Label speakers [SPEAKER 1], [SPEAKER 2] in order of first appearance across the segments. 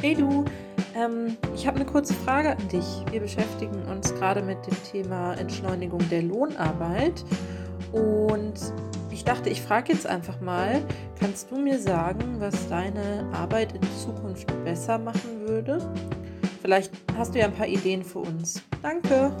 [SPEAKER 1] Hey du, ähm, ich habe eine kurze Frage an dich. Wir beschäftigen uns gerade mit dem Thema Entschleunigung der Lohnarbeit und ich dachte, ich frage jetzt einfach mal, kannst du mir sagen, was deine Arbeit in Zukunft besser machen würde? Vielleicht hast du ja ein paar Ideen für uns. Danke.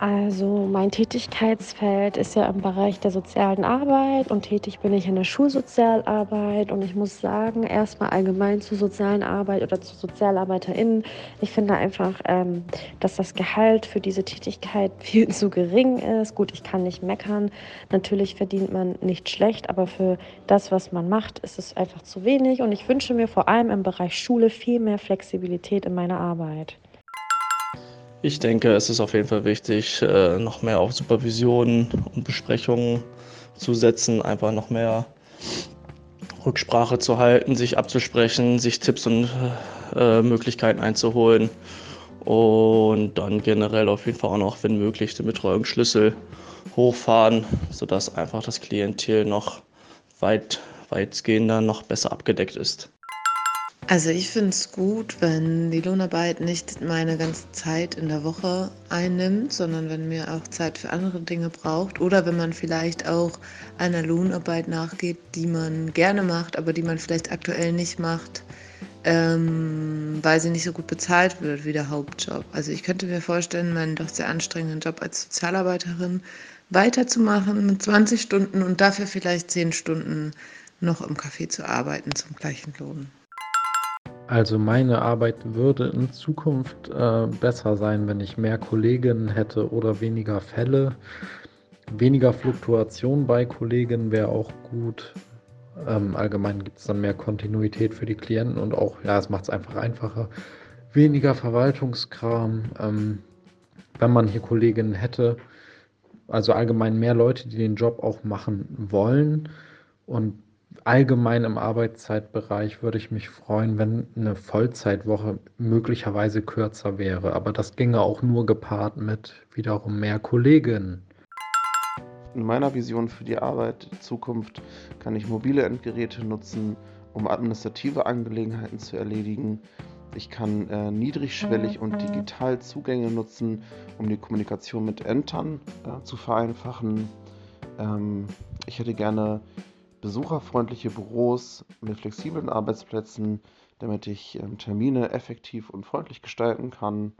[SPEAKER 2] Also mein Tätigkeitsfeld ist ja im Bereich der sozialen Arbeit und tätig bin ich in der Schulsozialarbeit und ich muss sagen, erstmal allgemein zur sozialen Arbeit oder zu SozialarbeiterInnen, ich finde einfach, ähm, dass das Gehalt für diese Tätigkeit viel zu gering ist. Gut, ich kann nicht meckern, natürlich verdient man nicht schlecht, aber für das, was man macht, ist es einfach zu wenig und ich wünsche mir vor allem im Bereich Schule viel mehr Flexibilität in meiner Arbeit.
[SPEAKER 3] Ich denke, es ist auf jeden Fall wichtig, äh, noch mehr auf Supervision und Besprechungen zu setzen, einfach noch mehr Rücksprache zu halten, sich abzusprechen, sich Tipps und äh, Möglichkeiten einzuholen und dann generell auf jeden Fall auch noch, wenn möglich, den Betreuungsschlüssel hochfahren, sodass einfach das Klientel noch weit, weitgehender noch besser abgedeckt ist.
[SPEAKER 4] Also ich finde es gut, wenn die Lohnarbeit nicht meine ganze Zeit in der Woche einnimmt, sondern wenn mir auch Zeit für andere Dinge braucht oder wenn man vielleicht auch einer Lohnarbeit nachgeht, die man gerne macht, aber die man vielleicht aktuell nicht macht, ähm, weil sie nicht so gut bezahlt wird wie der Hauptjob. Also ich könnte mir vorstellen, meinen doch sehr anstrengenden Job als Sozialarbeiterin weiterzumachen mit 20 Stunden und dafür vielleicht 10 Stunden noch im Café zu arbeiten zum gleichen Lohn.
[SPEAKER 5] Also meine Arbeit würde in Zukunft äh, besser sein, wenn ich mehr Kolleginnen hätte oder weniger Fälle. Weniger Fluktuation bei Kolleginnen wäre auch gut. Ähm, allgemein gibt es dann mehr Kontinuität für die Klienten und auch, ja, es macht es einfach einfacher. Weniger Verwaltungskram. Ähm, wenn man hier Kolleginnen hätte, also allgemein mehr Leute, die den Job auch machen wollen und allgemein im Arbeitszeitbereich würde ich mich freuen, wenn eine Vollzeitwoche möglicherweise kürzer wäre. Aber das ginge auch nur gepaart mit wiederum mehr Kolleginnen.
[SPEAKER 6] In meiner Vision für die Arbeit in Zukunft kann ich mobile Endgeräte nutzen, um administrative Angelegenheiten zu erledigen. Ich kann äh, niedrigschwellig und digital Zugänge nutzen, um die Kommunikation mit Ämtern äh, zu vereinfachen. Ähm, ich hätte gerne besucherfreundliche Büros mit flexiblen Arbeitsplätzen, damit ich ähm, Termine effektiv und freundlich gestalten kann.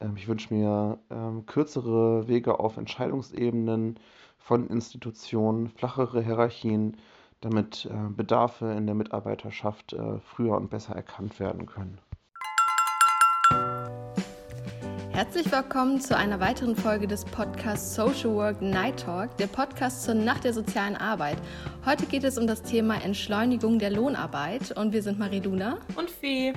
[SPEAKER 6] Ähm, ich wünsche mir ähm, kürzere Wege auf Entscheidungsebenen von Institutionen, flachere Hierarchien, damit äh, Bedarfe in der Mitarbeiterschaft äh, früher und besser erkannt werden können.
[SPEAKER 7] Herzlich willkommen zu einer weiteren Folge des Podcasts Social Work Night Talk, der Podcast zur Nacht der sozialen Arbeit. Heute geht es um das Thema Entschleunigung der Lohnarbeit und wir sind Marie-Luna
[SPEAKER 1] und Fee.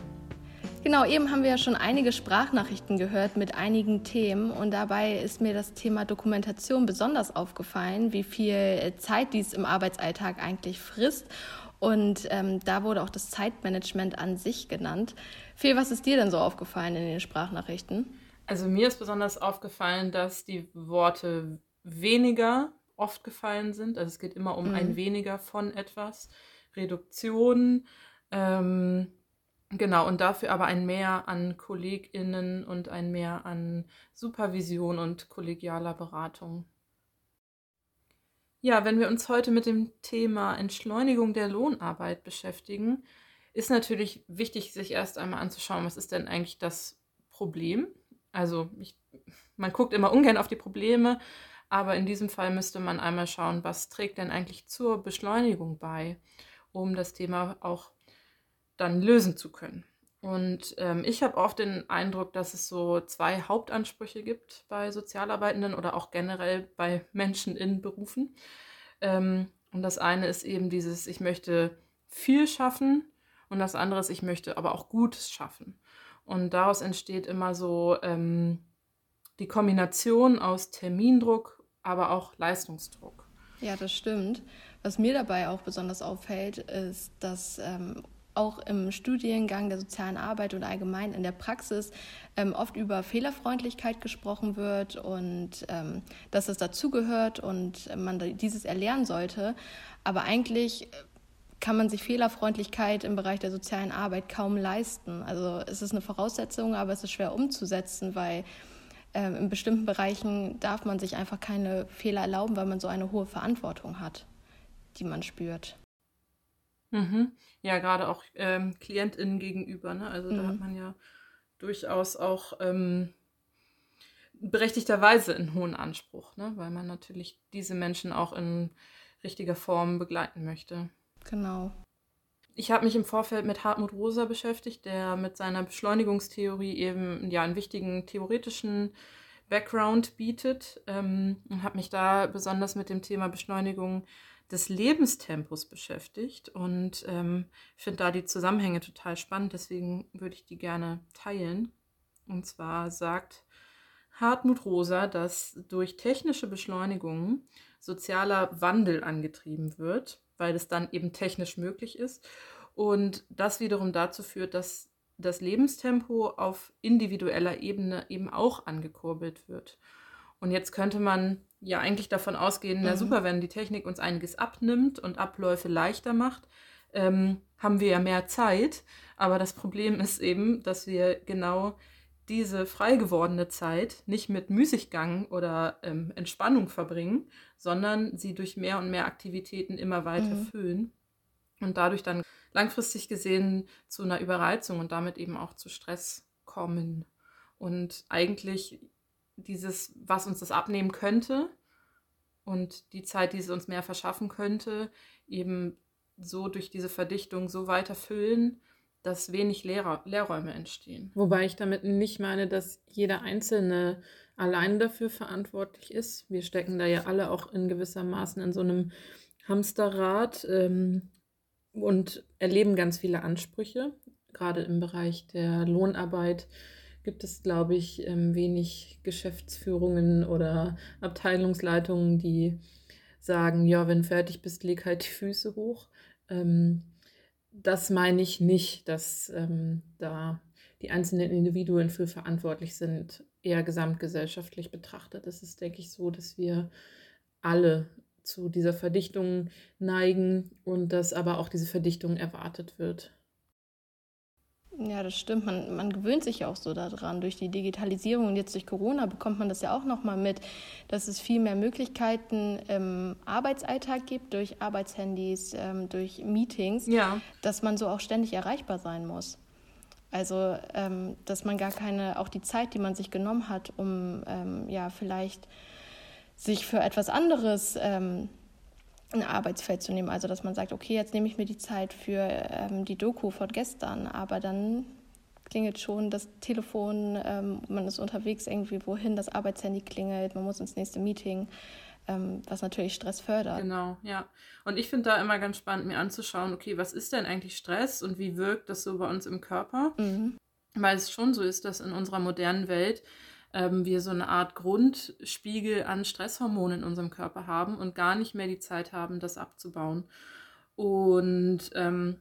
[SPEAKER 7] Genau, eben haben wir ja schon einige Sprachnachrichten gehört mit einigen Themen und dabei ist mir das Thema Dokumentation besonders aufgefallen, wie viel Zeit dies im Arbeitsalltag eigentlich frisst. Und ähm, da wurde auch das Zeitmanagement an sich genannt. Fee, was ist dir denn so aufgefallen in den Sprachnachrichten?
[SPEAKER 1] Also mir ist besonders aufgefallen, dass die Worte weniger oft gefallen sind. Also es geht immer um mhm. ein weniger von etwas. Reduktion, ähm, genau, und dafür aber ein Mehr an KollegInnen und ein Mehr an Supervision und kollegialer Beratung. Ja, wenn wir uns heute mit dem Thema Entschleunigung der Lohnarbeit beschäftigen, ist natürlich wichtig, sich erst einmal anzuschauen, was ist denn eigentlich das Problem also ich, man guckt immer ungern auf die Probleme, aber in diesem Fall müsste man einmal schauen, was trägt denn eigentlich zur Beschleunigung bei, um das Thema auch dann lösen zu können. Und ähm, ich habe oft den Eindruck, dass es so zwei Hauptansprüche gibt bei Sozialarbeitenden oder auch generell bei Menschen in Berufen. Ähm, und das eine ist eben dieses, ich möchte viel schaffen und das andere ist, ich möchte aber auch Gutes schaffen. Und daraus entsteht immer so ähm, die Kombination aus Termindruck, aber auch Leistungsdruck.
[SPEAKER 7] Ja, das stimmt. Was mir dabei auch besonders auffällt, ist, dass ähm, auch im Studiengang der sozialen Arbeit und allgemein in der Praxis ähm, oft über Fehlerfreundlichkeit gesprochen wird und ähm, dass es dazugehört und man dieses erlernen sollte. Aber eigentlich kann man sich Fehlerfreundlichkeit im Bereich der sozialen Arbeit kaum leisten. Also es ist eine Voraussetzung, aber es ist schwer umzusetzen, weil ähm, in bestimmten Bereichen darf man sich einfach keine Fehler erlauben, weil man so eine hohe Verantwortung hat, die man spürt.
[SPEAKER 1] Mhm. Ja, gerade auch ähm, KlientInnen gegenüber. Ne? Also mhm. da hat man ja durchaus auch ähm, berechtigterweise einen hohen Anspruch, ne? weil man natürlich diese Menschen auch in richtiger Form begleiten möchte.
[SPEAKER 7] Genau.
[SPEAKER 1] Ich habe mich im Vorfeld mit Hartmut Rosa beschäftigt, der mit seiner Beschleunigungstheorie eben ja einen wichtigen theoretischen Background bietet ähm, und habe mich da besonders mit dem Thema Beschleunigung des Lebenstempos beschäftigt und ähm, finde da die Zusammenhänge total spannend, deswegen würde ich die gerne teilen. Und zwar sagt Hartmut Rosa, dass durch technische Beschleunigung sozialer Wandel angetrieben wird, weil es dann eben technisch möglich ist. Und das wiederum dazu führt, dass das Lebenstempo auf individueller Ebene eben auch angekurbelt wird. Und jetzt könnte man ja eigentlich davon ausgehen, mhm. na super, wenn die Technik uns einiges abnimmt und Abläufe leichter macht, ähm, haben wir ja mehr Zeit. Aber das Problem ist eben, dass wir genau diese frei gewordene Zeit nicht mit Müßiggang oder ähm, Entspannung verbringen, sondern sie durch mehr und mehr Aktivitäten immer weiter mhm. füllen und dadurch dann langfristig gesehen zu einer Überreizung und damit eben auch zu Stress kommen. Und eigentlich dieses, was uns das abnehmen könnte und die Zeit, die es uns mehr verschaffen könnte, eben so durch diese Verdichtung so weiter füllen, dass wenig Lehr Lehrräume entstehen. Wobei ich damit nicht meine, dass jeder Einzelne allein dafür verantwortlich ist. Wir stecken da ja alle auch in gewisser Maßen in so einem Hamsterrad ähm, und erleben ganz viele Ansprüche. Gerade im Bereich der Lohnarbeit gibt es, glaube ich, ähm, wenig Geschäftsführungen oder Abteilungsleitungen, die sagen, ja, wenn fertig bist, leg halt die Füße hoch. Ähm, das meine ich nicht, dass ähm, da die einzelnen Individuen für verantwortlich sind, eher gesamtgesellschaftlich betrachtet. Es ist, denke ich, so, dass wir alle zu dieser Verdichtung neigen und dass aber auch diese Verdichtung erwartet wird.
[SPEAKER 7] Ja, das stimmt. Man, man gewöhnt sich ja auch so daran. Durch die Digitalisierung und jetzt durch Corona bekommt man das ja auch nochmal mit, dass es viel mehr Möglichkeiten im Arbeitsalltag gibt, durch Arbeitshandys, ähm, durch Meetings, ja. dass man so auch ständig erreichbar sein muss. Also, ähm, dass man gar keine, auch die Zeit, die man sich genommen hat, um ähm, ja vielleicht sich für etwas anderes ähm, ein Arbeitsfeld zu nehmen. Also dass man sagt, okay, jetzt nehme ich mir die Zeit für ähm, die Doku von gestern, aber dann klingelt schon das Telefon, ähm, man ist unterwegs irgendwie wohin, das Arbeitshandy klingelt, man muss ins nächste Meeting, ähm, was natürlich Stress fördert.
[SPEAKER 1] Genau, ja. Und ich finde da immer ganz spannend, mir anzuschauen, okay, was ist denn eigentlich Stress und wie wirkt das so bei uns im Körper? Mhm. Weil es schon so ist, dass in unserer modernen Welt ähm, wir so eine Art Grundspiegel an Stresshormonen in unserem Körper haben und gar nicht mehr die Zeit haben, das abzubauen. Und ähm,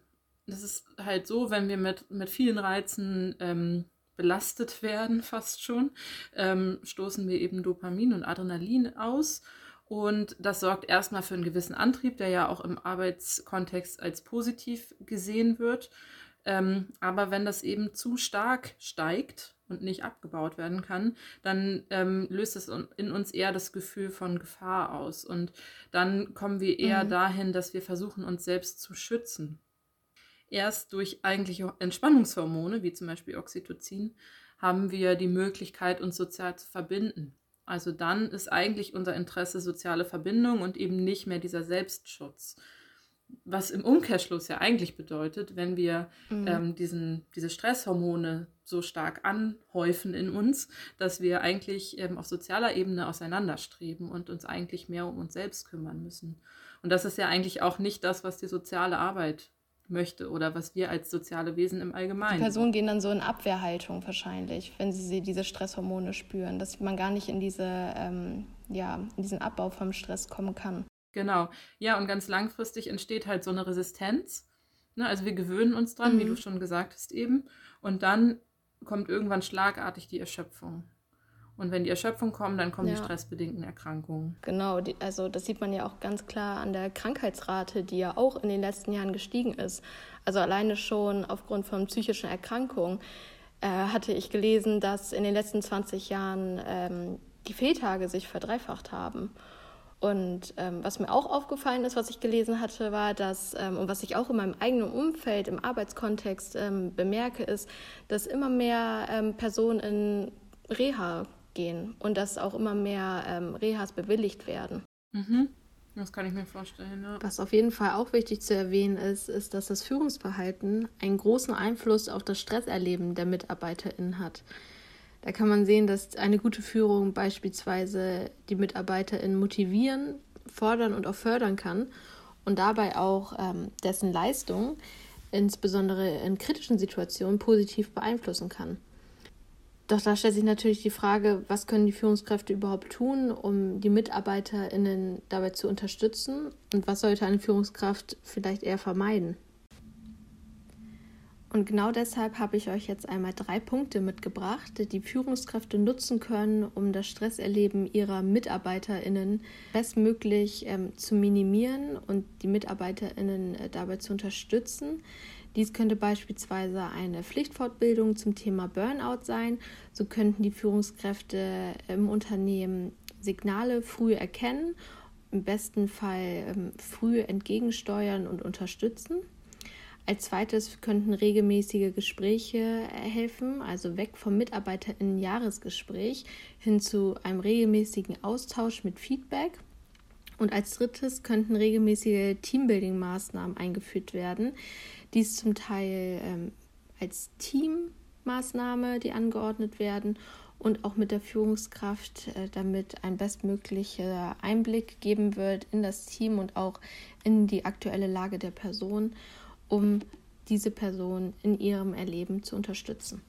[SPEAKER 1] das ist halt so, wenn wir mit, mit vielen Reizen ähm, belastet werden, fast schon, ähm, stoßen wir eben Dopamin und Adrenalin aus. Und das sorgt erstmal für einen gewissen Antrieb, der ja auch im Arbeitskontext als positiv gesehen wird. Ähm, aber wenn das eben zu stark steigt, und nicht abgebaut werden kann, dann ähm, löst es in uns eher das Gefühl von Gefahr aus. Und dann kommen wir eher mhm. dahin, dass wir versuchen, uns selbst zu schützen. Erst durch eigentliche Entspannungshormone, wie zum Beispiel Oxytocin, haben wir die Möglichkeit, uns sozial zu verbinden. Also dann ist eigentlich unser Interesse soziale Verbindung und eben nicht mehr dieser Selbstschutz was im Umkehrschluss ja eigentlich bedeutet, wenn wir mhm. ähm, diesen, diese Stresshormone so stark anhäufen in uns, dass wir eigentlich ähm, auf sozialer Ebene auseinanderstreben und uns eigentlich mehr um uns selbst kümmern müssen. Und das ist ja eigentlich auch nicht das, was die soziale Arbeit möchte oder was wir als soziale Wesen im Allgemeinen.
[SPEAKER 7] Die Personen gehen dann so in Abwehrhaltung wahrscheinlich, wenn sie diese Stresshormone spüren, dass man gar nicht in diese ähm, ja in diesen Abbau vom Stress kommen kann.
[SPEAKER 1] Genau. Ja, und ganz langfristig entsteht halt so eine Resistenz. Ne? Also wir gewöhnen uns dran, mhm. wie du schon gesagt hast eben. Und dann kommt irgendwann schlagartig die Erschöpfung. Und wenn die Erschöpfung kommt, dann kommen ja. die stressbedingten Erkrankungen.
[SPEAKER 7] Genau, die, also das sieht man ja auch ganz klar an der Krankheitsrate, die ja auch in den letzten Jahren gestiegen ist. Also alleine schon aufgrund von psychischen Erkrankungen äh, hatte ich gelesen, dass in den letzten 20 Jahren ähm, die Fehltage sich verdreifacht haben. Und ähm, was mir auch aufgefallen ist, was ich gelesen hatte, war, dass, ähm, und was ich auch in meinem eigenen Umfeld, im Arbeitskontext ähm, bemerke, ist, dass immer mehr ähm, Personen in Reha gehen und dass auch immer mehr ähm, Rehas bewilligt werden.
[SPEAKER 1] Mhm. Das kann ich mir vorstellen. Ja.
[SPEAKER 7] Was auf jeden Fall auch wichtig zu erwähnen ist, ist, dass das Führungsverhalten einen großen Einfluss auf das Stresserleben der MitarbeiterInnen hat. Da kann man sehen, dass eine gute Führung beispielsweise die MitarbeiterInnen motivieren, fordern und auch fördern kann und dabei auch ähm, dessen Leistung insbesondere in kritischen Situationen positiv beeinflussen kann. Doch da stellt sich natürlich die Frage, was können die Führungskräfte überhaupt tun, um die MitarbeiterInnen dabei zu unterstützen und was sollte eine Führungskraft vielleicht eher vermeiden? Und genau deshalb habe ich euch jetzt einmal drei Punkte mitgebracht, die Führungskräfte nutzen können, um das Stresserleben ihrer MitarbeiterInnen bestmöglich ähm, zu minimieren und die MitarbeiterInnen äh, dabei zu unterstützen. Dies könnte beispielsweise eine Pflichtfortbildung zum Thema Burnout sein. So könnten die Führungskräfte im Unternehmen Signale früh erkennen, im besten Fall ähm, früh entgegensteuern und unterstützen. Als zweites könnten regelmäßige Gespräche helfen, also weg vom MitarbeiterInnen-Jahresgespräch hin zu einem regelmäßigen Austausch mit Feedback. Und als drittes könnten regelmäßige Teambuilding-Maßnahmen eingeführt werden, dies zum Teil ähm, als Teammaßnahme, die angeordnet werden und auch mit der Führungskraft, äh, damit ein bestmöglicher Einblick geben wird in das Team und auch in die aktuelle Lage der Person, um diese Person in ihrem Erleben zu unterstützen.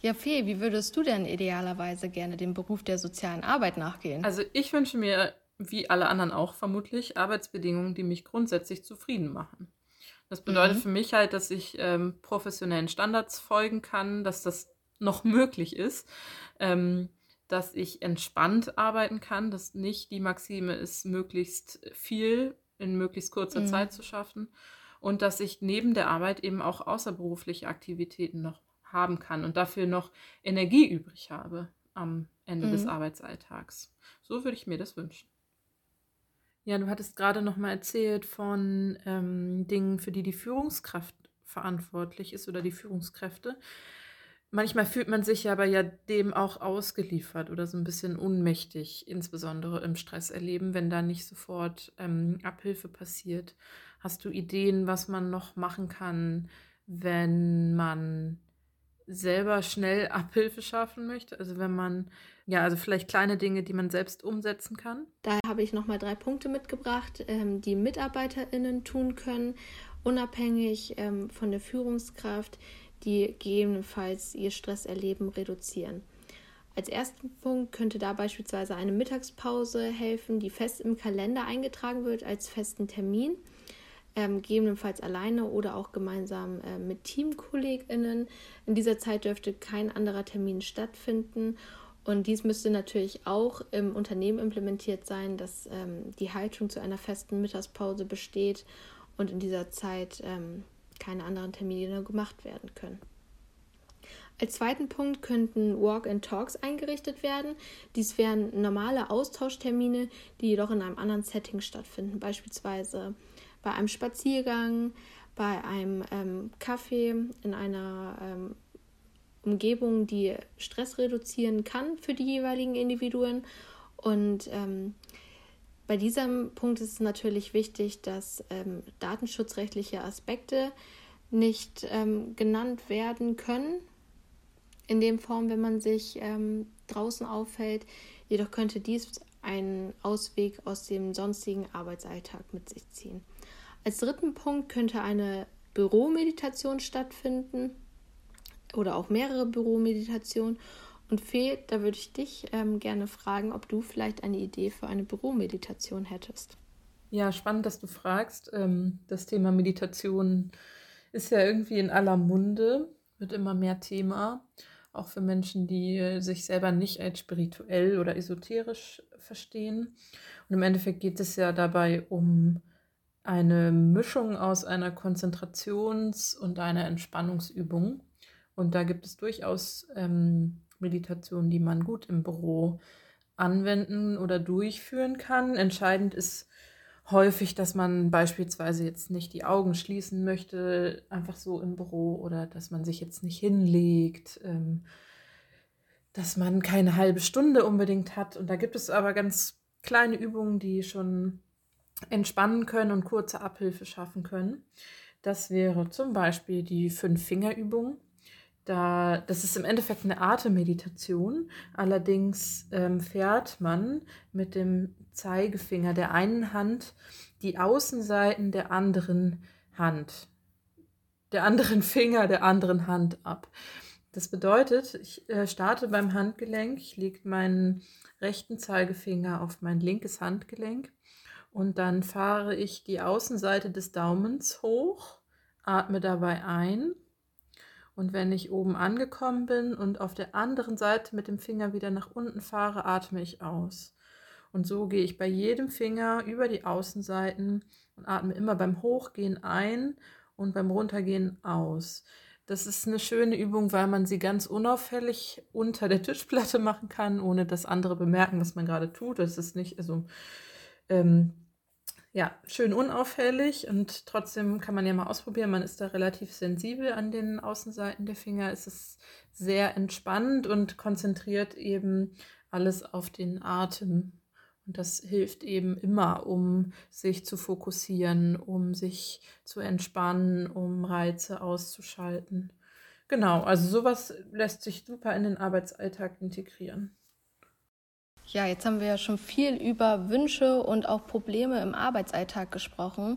[SPEAKER 7] Ja, Fee, wie würdest du denn idealerweise gerne dem Beruf der sozialen Arbeit nachgehen?
[SPEAKER 1] Also ich wünsche mir, wie alle anderen auch vermutlich, Arbeitsbedingungen, die mich grundsätzlich zufrieden machen. Das bedeutet mhm. für mich halt, dass ich ähm, professionellen Standards folgen kann, dass das noch möglich ist, ähm, dass ich entspannt arbeiten kann, dass nicht die Maxime ist, möglichst viel in möglichst kurzer mhm. Zeit zu schaffen und dass ich neben der Arbeit eben auch außerberufliche Aktivitäten noch haben kann und dafür noch Energie übrig habe am Ende mhm. des Arbeitsalltags. So würde ich mir das wünschen. Ja, du hattest gerade noch mal erzählt von ähm, Dingen, für die die Führungskraft verantwortlich ist oder die Führungskräfte. Manchmal fühlt man sich aber ja dem auch ausgeliefert oder so ein bisschen unmächtig, insbesondere im Stresserleben, wenn da nicht sofort ähm, Abhilfe passiert. Hast du Ideen, was man noch machen kann, wenn man selber schnell Abhilfe schaffen möchte? Also wenn man, ja, also vielleicht kleine Dinge, die man selbst umsetzen kann?
[SPEAKER 7] Da habe ich nochmal drei Punkte mitgebracht, ähm, die MitarbeiterInnen tun können, unabhängig ähm, von der Führungskraft, die gegebenenfalls ihr Stresserleben reduzieren. Als ersten Punkt könnte da beispielsweise eine Mittagspause helfen, die fest im Kalender eingetragen wird als festen Termin ähm, gegebenenfalls alleine oder auch gemeinsam äh, mit TeamkollegInnen. In dieser Zeit dürfte kein anderer Termin stattfinden. Und dies müsste natürlich auch im Unternehmen implementiert sein, dass ähm, die Haltung zu einer festen Mittagspause besteht und in dieser Zeit ähm, keine anderen Termine gemacht werden können. Als zweiten Punkt könnten Walk-and-Talks eingerichtet werden. Dies wären normale Austauschtermine, die jedoch in einem anderen Setting stattfinden, beispielsweise bei einem Spaziergang, bei einem ähm, Kaffee, in einer ähm, Umgebung, die Stress reduzieren kann für die jeweiligen Individuen. Und ähm, bei diesem Punkt ist es natürlich wichtig, dass ähm, datenschutzrechtliche Aspekte nicht ähm, genannt werden können. In dem Form, wenn man sich ähm, draußen aufhält. Jedoch könnte dies einen Ausweg aus dem sonstigen Arbeitsalltag mit sich ziehen. Als dritten Punkt könnte eine Büromeditation stattfinden oder auch mehrere Büromeditationen. Und Fee, da würde ich dich ähm, gerne fragen, ob du vielleicht eine Idee für eine Büromeditation hättest.
[SPEAKER 1] Ja, spannend, dass du fragst. Ähm, das Thema Meditation ist ja irgendwie in aller Munde, wird immer mehr Thema auch für Menschen, die sich selber nicht als spirituell oder esoterisch verstehen. Und im Endeffekt geht es ja dabei um eine Mischung aus einer Konzentrations- und einer Entspannungsübung. Und da gibt es durchaus ähm, Meditationen, die man gut im Büro anwenden oder durchführen kann. Entscheidend ist häufig, dass man beispielsweise jetzt nicht die Augen schließen möchte, einfach so im Büro oder dass man sich jetzt nicht hinlegt, ähm, dass man keine halbe Stunde unbedingt hat. Und da gibt es aber ganz kleine Übungen, die schon entspannen können und kurze Abhilfe schaffen können. Das wäre zum Beispiel die Fünf-Finger-Übung. Da, das ist im Endeffekt eine Atemmeditation. Allerdings ähm, fährt man mit dem Zeigefinger der einen Hand die Außenseiten der anderen Hand, der anderen Finger der anderen Hand ab. Das bedeutet, ich äh, starte beim Handgelenk, ich lege meinen rechten Zeigefinger auf mein linkes Handgelenk und dann fahre ich die Außenseite des Daumens hoch, atme dabei ein und wenn ich oben angekommen bin und auf der anderen Seite mit dem Finger wieder nach unten fahre, atme ich aus. Und so gehe ich bei jedem Finger über die Außenseiten und atme immer beim Hochgehen ein und beim Runtergehen aus. Das ist eine schöne Übung, weil man sie ganz unauffällig unter der Tischplatte machen kann, ohne dass andere bemerken, was man gerade tut. Das ist nicht, also ähm, ja, schön unauffällig und trotzdem kann man ja mal ausprobieren. Man ist da relativ sensibel an den Außenseiten der Finger. Es ist sehr entspannend und konzentriert eben alles auf den Atem. Und das hilft eben immer, um sich zu fokussieren, um sich zu entspannen, um Reize auszuschalten. Genau, also sowas lässt sich super in den Arbeitsalltag integrieren.
[SPEAKER 7] Ja, jetzt haben wir ja schon viel über Wünsche und auch Probleme im Arbeitsalltag gesprochen.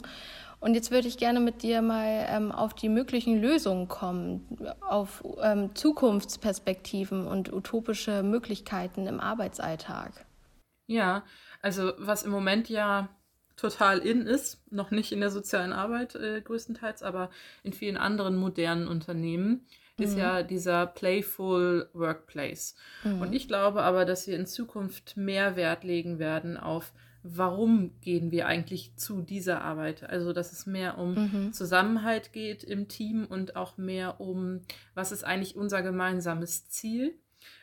[SPEAKER 7] Und jetzt würde ich gerne mit dir mal ähm, auf die möglichen Lösungen kommen, auf ähm, Zukunftsperspektiven und utopische Möglichkeiten im Arbeitsalltag.
[SPEAKER 1] Ja, also was im Moment ja total in ist, noch nicht in der sozialen Arbeit äh, größtenteils, aber in vielen anderen modernen Unternehmen, mhm. ist ja dieser Playful Workplace. Mhm. Und ich glaube aber, dass wir in Zukunft mehr Wert legen werden auf warum gehen wir eigentlich zu dieser Arbeit? Also, dass es mehr um mhm. Zusammenhalt geht im Team und auch mehr um, was ist eigentlich unser gemeinsames Ziel?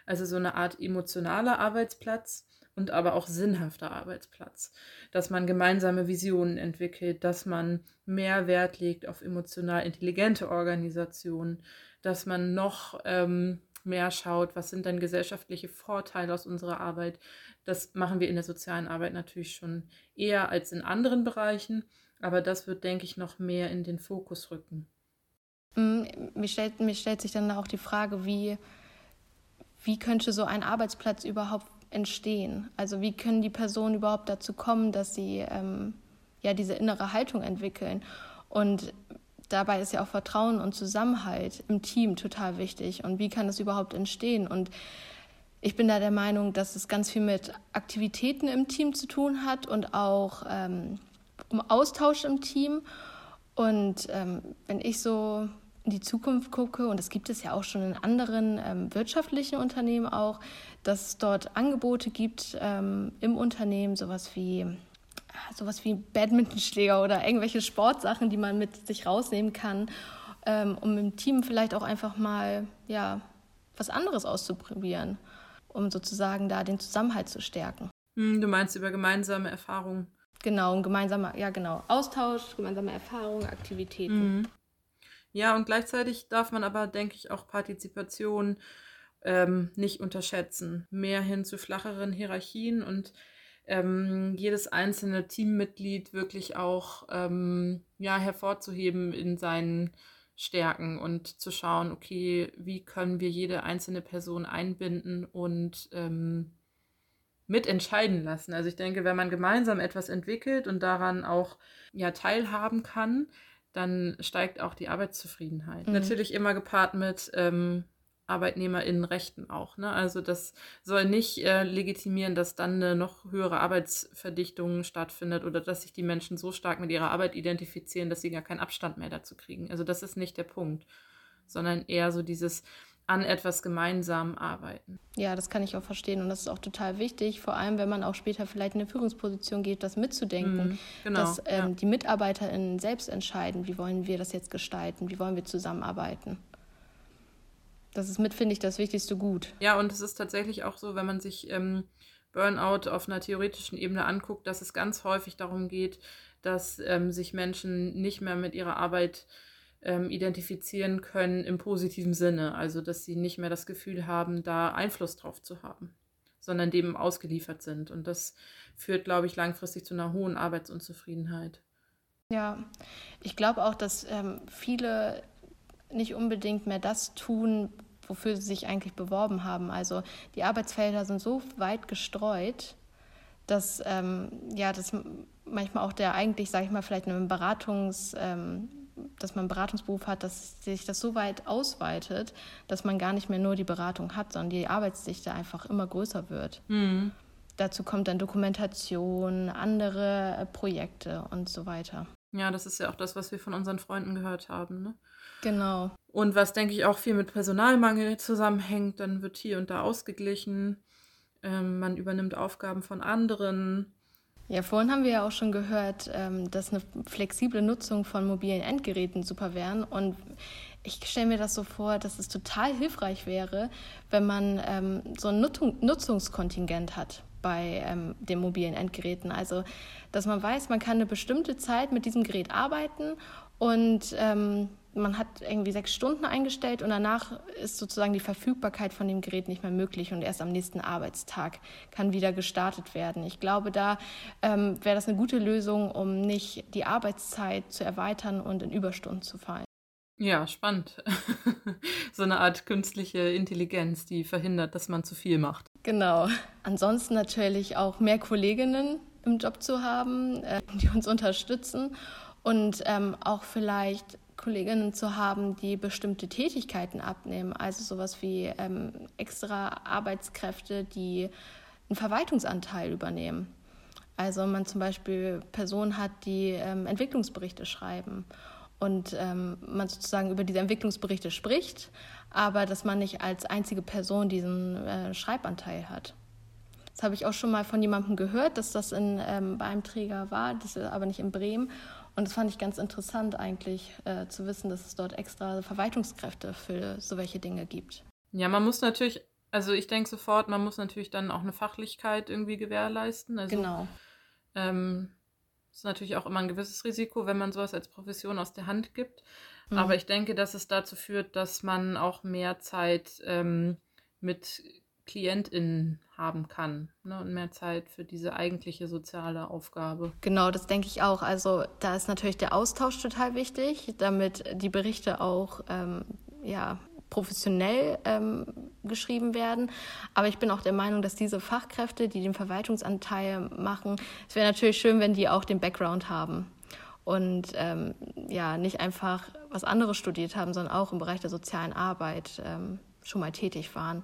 [SPEAKER 1] Also so eine Art emotionaler Arbeitsplatz und aber auch sinnhafter Arbeitsplatz. Dass man gemeinsame Visionen entwickelt, dass man mehr Wert legt auf emotional intelligente Organisationen, dass man noch ähm, mehr schaut, was sind denn gesellschaftliche Vorteile aus unserer Arbeit. Das machen wir in der sozialen Arbeit natürlich schon eher als in anderen Bereichen, aber das wird, denke ich, noch mehr in den Fokus rücken.
[SPEAKER 7] Mm, mir stellt, mir stellt sich dann auch die Frage, wie, wie könnte so ein Arbeitsplatz überhaupt entstehen? Also wie können die Personen überhaupt dazu kommen, dass sie ähm, ja diese innere Haltung entwickeln? Und dabei ist ja auch Vertrauen und Zusammenhalt im Team total wichtig. Und wie kann das überhaupt entstehen? Und ich bin da der Meinung, dass es ganz viel mit Aktivitäten im Team zu tun hat und auch ähm, um Austausch im Team. Und ähm, wenn ich so in die Zukunft gucke, und das gibt es ja auch schon in anderen ähm, wirtschaftlichen Unternehmen auch, dass es dort Angebote gibt ähm, im Unternehmen, sowas wie sowas wie Badmintonschläger oder irgendwelche Sportsachen, die man mit sich rausnehmen kann, ähm, um im Team vielleicht auch einfach mal ja was anderes auszuprobieren, um sozusagen da den Zusammenhalt zu stärken.
[SPEAKER 1] Hm, du meinst über gemeinsame Erfahrungen?
[SPEAKER 7] Genau, ein gemeinsamer, ja genau, Austausch, gemeinsame Erfahrungen, Aktivitäten. Mhm.
[SPEAKER 1] Ja, und gleichzeitig darf man aber, denke ich, auch Partizipation ähm, nicht unterschätzen. Mehr hin zu flacheren Hierarchien und ähm, jedes einzelne Teammitglied wirklich auch ähm, ja, hervorzuheben in seinen Stärken und zu schauen, okay, wie können wir jede einzelne Person einbinden und ähm, mitentscheiden lassen. Also ich denke, wenn man gemeinsam etwas entwickelt und daran auch ja teilhaben kann, dann steigt auch die Arbeitszufriedenheit. Mhm. Natürlich immer gepaart mit ähm, ArbeitnehmerInnenrechten auch. Ne? Also das soll nicht äh, legitimieren, dass dann eine noch höhere Arbeitsverdichtung stattfindet oder dass sich die Menschen so stark mit ihrer Arbeit identifizieren, dass sie gar keinen Abstand mehr dazu kriegen. Also das ist nicht der Punkt, sondern eher so dieses an etwas gemeinsam arbeiten.
[SPEAKER 7] Ja, das kann ich auch verstehen und das ist auch total wichtig, vor allem wenn man auch später vielleicht in eine Führungsposition geht, das mitzudenken, mhm, genau, dass ähm, ja. die MitarbeiterInnen selbst entscheiden, wie wollen wir das jetzt gestalten, wie wollen wir zusammenarbeiten. Das ist mit, finde ich, das wichtigste Gut.
[SPEAKER 1] Ja, und es ist tatsächlich auch so, wenn man sich ähm, Burnout auf einer theoretischen Ebene anguckt, dass es ganz häufig darum geht, dass ähm, sich Menschen nicht mehr mit ihrer Arbeit ähm, identifizieren können im positiven Sinne. Also, dass sie nicht mehr das Gefühl haben, da Einfluss drauf zu haben, sondern dem ausgeliefert sind. Und das führt, glaube ich, langfristig zu einer hohen Arbeitsunzufriedenheit.
[SPEAKER 7] Ja, ich glaube auch, dass ähm, viele nicht unbedingt mehr das tun, wofür sie sich eigentlich beworben haben. Also die Arbeitsfelder sind so weit gestreut, dass ähm, ja, dass manchmal auch der eigentlich, sage ich mal, vielleicht einen Beratungs, ähm, dass man einen Beratungsberuf hat, dass sich das so weit ausweitet, dass man gar nicht mehr nur die Beratung hat, sondern die Arbeitsdichte einfach immer größer wird. Mhm. Dazu kommt dann Dokumentation, andere äh, Projekte und so weiter.
[SPEAKER 1] Ja, das ist ja auch das, was wir von unseren Freunden gehört haben. Ne?
[SPEAKER 7] Genau.
[SPEAKER 1] Und was, denke ich, auch viel mit Personalmangel zusammenhängt, dann wird hier und da ausgeglichen. Ähm, man übernimmt Aufgaben von anderen.
[SPEAKER 7] Ja, vorhin haben wir ja auch schon gehört, ähm, dass eine flexible Nutzung von mobilen Endgeräten super wären. Und ich stelle mir das so vor, dass es total hilfreich wäre, wenn man ähm, so ein Nutzungskontingent hat bei ähm, den mobilen Endgeräten. Also, dass man weiß, man kann eine bestimmte Zeit mit diesem Gerät arbeiten und ähm, man hat irgendwie sechs Stunden eingestellt und danach ist sozusagen die Verfügbarkeit von dem Gerät nicht mehr möglich und erst am nächsten Arbeitstag kann wieder gestartet werden. Ich glaube, da ähm, wäre das eine gute Lösung, um nicht die Arbeitszeit zu erweitern und in Überstunden zu fallen.
[SPEAKER 1] Ja, spannend. so eine Art künstliche Intelligenz, die verhindert, dass man zu viel macht.
[SPEAKER 7] Genau. Ansonsten natürlich auch mehr Kolleginnen im Job zu haben, äh, die uns unterstützen und ähm, auch vielleicht Kolleginnen zu haben, die bestimmte Tätigkeiten abnehmen, also sowas wie ähm, extra Arbeitskräfte, die einen Verwaltungsanteil übernehmen. Also man zum Beispiel Personen hat, die ähm, Entwicklungsberichte schreiben und ähm, man sozusagen über diese Entwicklungsberichte spricht, aber dass man nicht als einzige Person diesen äh, Schreibanteil hat. Das habe ich auch schon mal von jemandem gehört, dass das in, ähm, bei einem Träger war, das ist aber nicht in Bremen. Und das fand ich ganz interessant eigentlich äh, zu wissen, dass es dort extra Verwaltungskräfte für so welche Dinge gibt.
[SPEAKER 1] Ja, man muss natürlich, also ich denke sofort, man muss natürlich dann auch eine Fachlichkeit irgendwie gewährleisten. Also,
[SPEAKER 7] genau.
[SPEAKER 1] Ähm, ist natürlich auch immer ein gewisses Risiko, wenn man sowas als Profession aus der Hand gibt. Mhm. Aber ich denke, dass es dazu führt, dass man auch mehr Zeit ähm, mit KlientInnen haben kann ne, und mehr Zeit für diese eigentliche soziale Aufgabe.
[SPEAKER 7] Genau, das denke ich auch. Also da ist natürlich der Austausch total wichtig, damit die Berichte auch ähm, ja, professionell ähm, geschrieben werden. Aber ich bin auch der Meinung, dass diese Fachkräfte, die den Verwaltungsanteil machen, es wäre natürlich schön, wenn die auch den Background haben und ähm, ja nicht einfach was anderes studiert haben, sondern auch im Bereich der sozialen Arbeit ähm, schon mal tätig waren.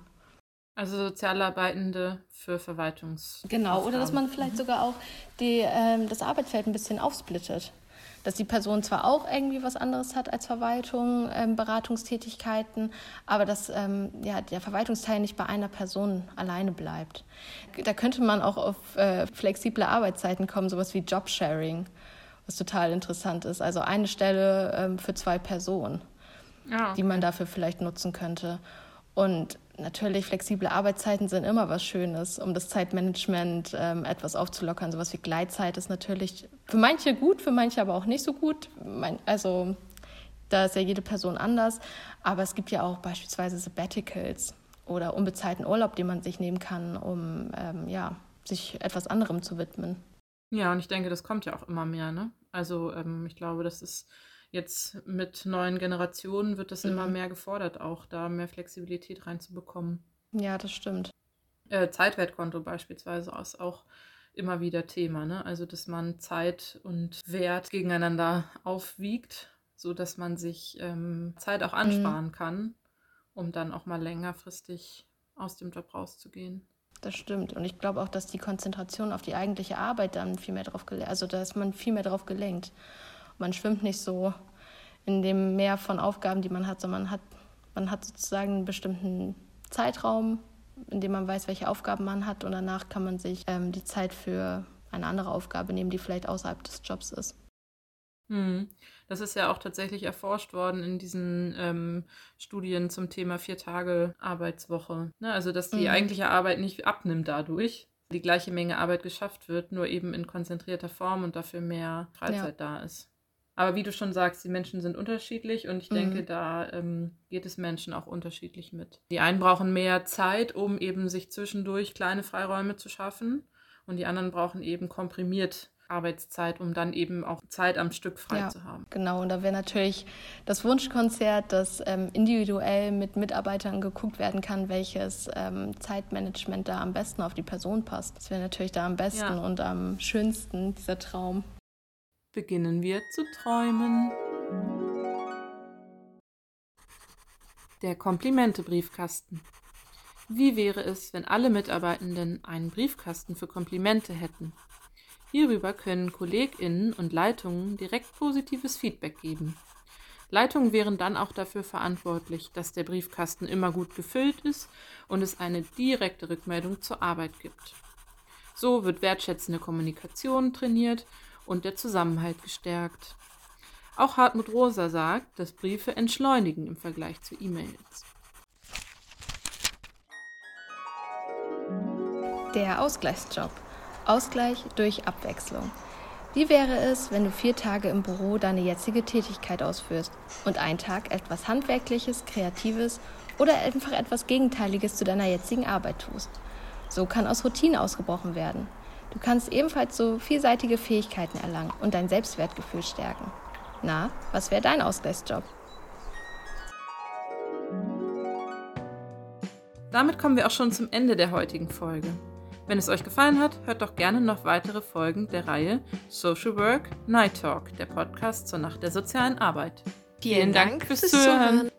[SPEAKER 1] Also Sozialarbeitende für Verwaltungs.
[SPEAKER 7] Genau, oder dass man vielleicht sogar auch die, ähm, das Arbeitsfeld ein bisschen aufsplittet. Dass die Person zwar auch irgendwie was anderes hat als Verwaltung, ähm, Beratungstätigkeiten, aber dass ähm, ja, der Verwaltungsteil nicht bei einer Person alleine bleibt. Da könnte man auch auf äh, flexible Arbeitszeiten kommen, sowas wie Jobsharing, was total interessant ist. Also eine Stelle ähm, für zwei Personen, ja, okay. die man dafür vielleicht nutzen könnte. Und natürlich, flexible Arbeitszeiten sind immer was Schönes, um das Zeitmanagement ähm, etwas aufzulockern. Sowas wie Gleitzeit ist natürlich für manche gut, für manche aber auch nicht so gut. Also da ist ja jede Person anders. Aber es gibt ja auch beispielsweise Sabbaticals oder unbezahlten Urlaub, den man sich nehmen kann, um ähm, ja, sich etwas anderem zu widmen.
[SPEAKER 1] Ja, und ich denke, das kommt ja auch immer mehr. Ne? Also ähm, ich glaube, das ist jetzt mit neuen Generationen wird das mhm. immer mehr gefordert, auch da mehr Flexibilität reinzubekommen.
[SPEAKER 7] Ja, das stimmt.
[SPEAKER 1] Äh, Zeitwertkonto beispielsweise ist auch immer wieder Thema, ne? Also dass man Zeit und Wert gegeneinander aufwiegt, sodass man sich ähm, Zeit auch mhm. ansparen mhm. kann, um dann auch mal längerfristig aus dem Job rauszugehen.
[SPEAKER 7] Das stimmt. Und ich glaube auch, dass die Konzentration auf die eigentliche Arbeit dann viel mehr drauf gelenkt, also dass man viel mehr darauf gelenkt. Man schwimmt nicht so in dem Meer von Aufgaben, die man hat, sondern man hat Man hat sozusagen einen bestimmten Zeitraum, in dem man weiß, welche Aufgaben man hat und danach kann man sich ähm, die Zeit für eine andere Aufgabe nehmen, die vielleicht außerhalb des Jobs ist.
[SPEAKER 1] Hm. Das ist ja auch tatsächlich erforscht worden in diesen ähm, Studien zum Thema vier Tage Arbeitswoche. Ne? Also, dass die mhm. eigentliche Arbeit nicht abnimmt dadurch, die gleiche Menge Arbeit geschafft wird, nur eben in konzentrierter Form und dafür mehr Freizeit ja. da ist. Aber wie du schon sagst, die Menschen sind unterschiedlich und ich mhm. denke, da ähm, geht es Menschen auch unterschiedlich mit. Die einen brauchen mehr Zeit, um eben sich zwischendurch kleine Freiräume zu schaffen und die anderen brauchen eben komprimiert Arbeitszeit, um dann eben auch Zeit am Stück frei ja, zu haben.
[SPEAKER 7] Genau, und da wäre natürlich das Wunschkonzert, dass ähm, individuell mit Mitarbeitern geguckt werden kann, welches ähm, Zeitmanagement da am besten auf die Person passt. Das wäre natürlich da am besten ja. und am schönsten, dieser Traum.
[SPEAKER 1] Beginnen wir zu träumen. Der Komplimente-Briefkasten. Wie wäre es, wenn alle Mitarbeitenden einen Briefkasten für Komplimente hätten? Hierüber können KollegInnen und Leitungen direkt positives Feedback geben. Leitungen wären dann auch dafür verantwortlich, dass der Briefkasten immer gut gefüllt ist und es eine direkte Rückmeldung zur Arbeit gibt. So wird wertschätzende Kommunikation trainiert und der Zusammenhalt gestärkt. Auch Hartmut Rosa sagt, dass Briefe entschleunigen im Vergleich zu E-Mails.
[SPEAKER 7] Der Ausgleichsjob. Ausgleich durch Abwechslung. Wie wäre es, wenn du vier Tage im Büro deine jetzige Tätigkeit ausführst und einen Tag etwas Handwerkliches, Kreatives oder einfach etwas Gegenteiliges zu deiner jetzigen Arbeit tust? So kann aus Routine ausgebrochen werden. Du kannst ebenfalls so vielseitige Fähigkeiten erlangen und dein Selbstwertgefühl stärken. Na, was wäre dein Ausgleichsjob?
[SPEAKER 1] Damit kommen wir auch schon zum Ende der heutigen Folge. Wenn es euch gefallen hat, hört doch gerne noch weitere Folgen der Reihe Social Work Night Talk, der Podcast zur Nacht der sozialen Arbeit.
[SPEAKER 7] Vielen, Vielen Dank, Dank fürs Zuhören. Zuhören.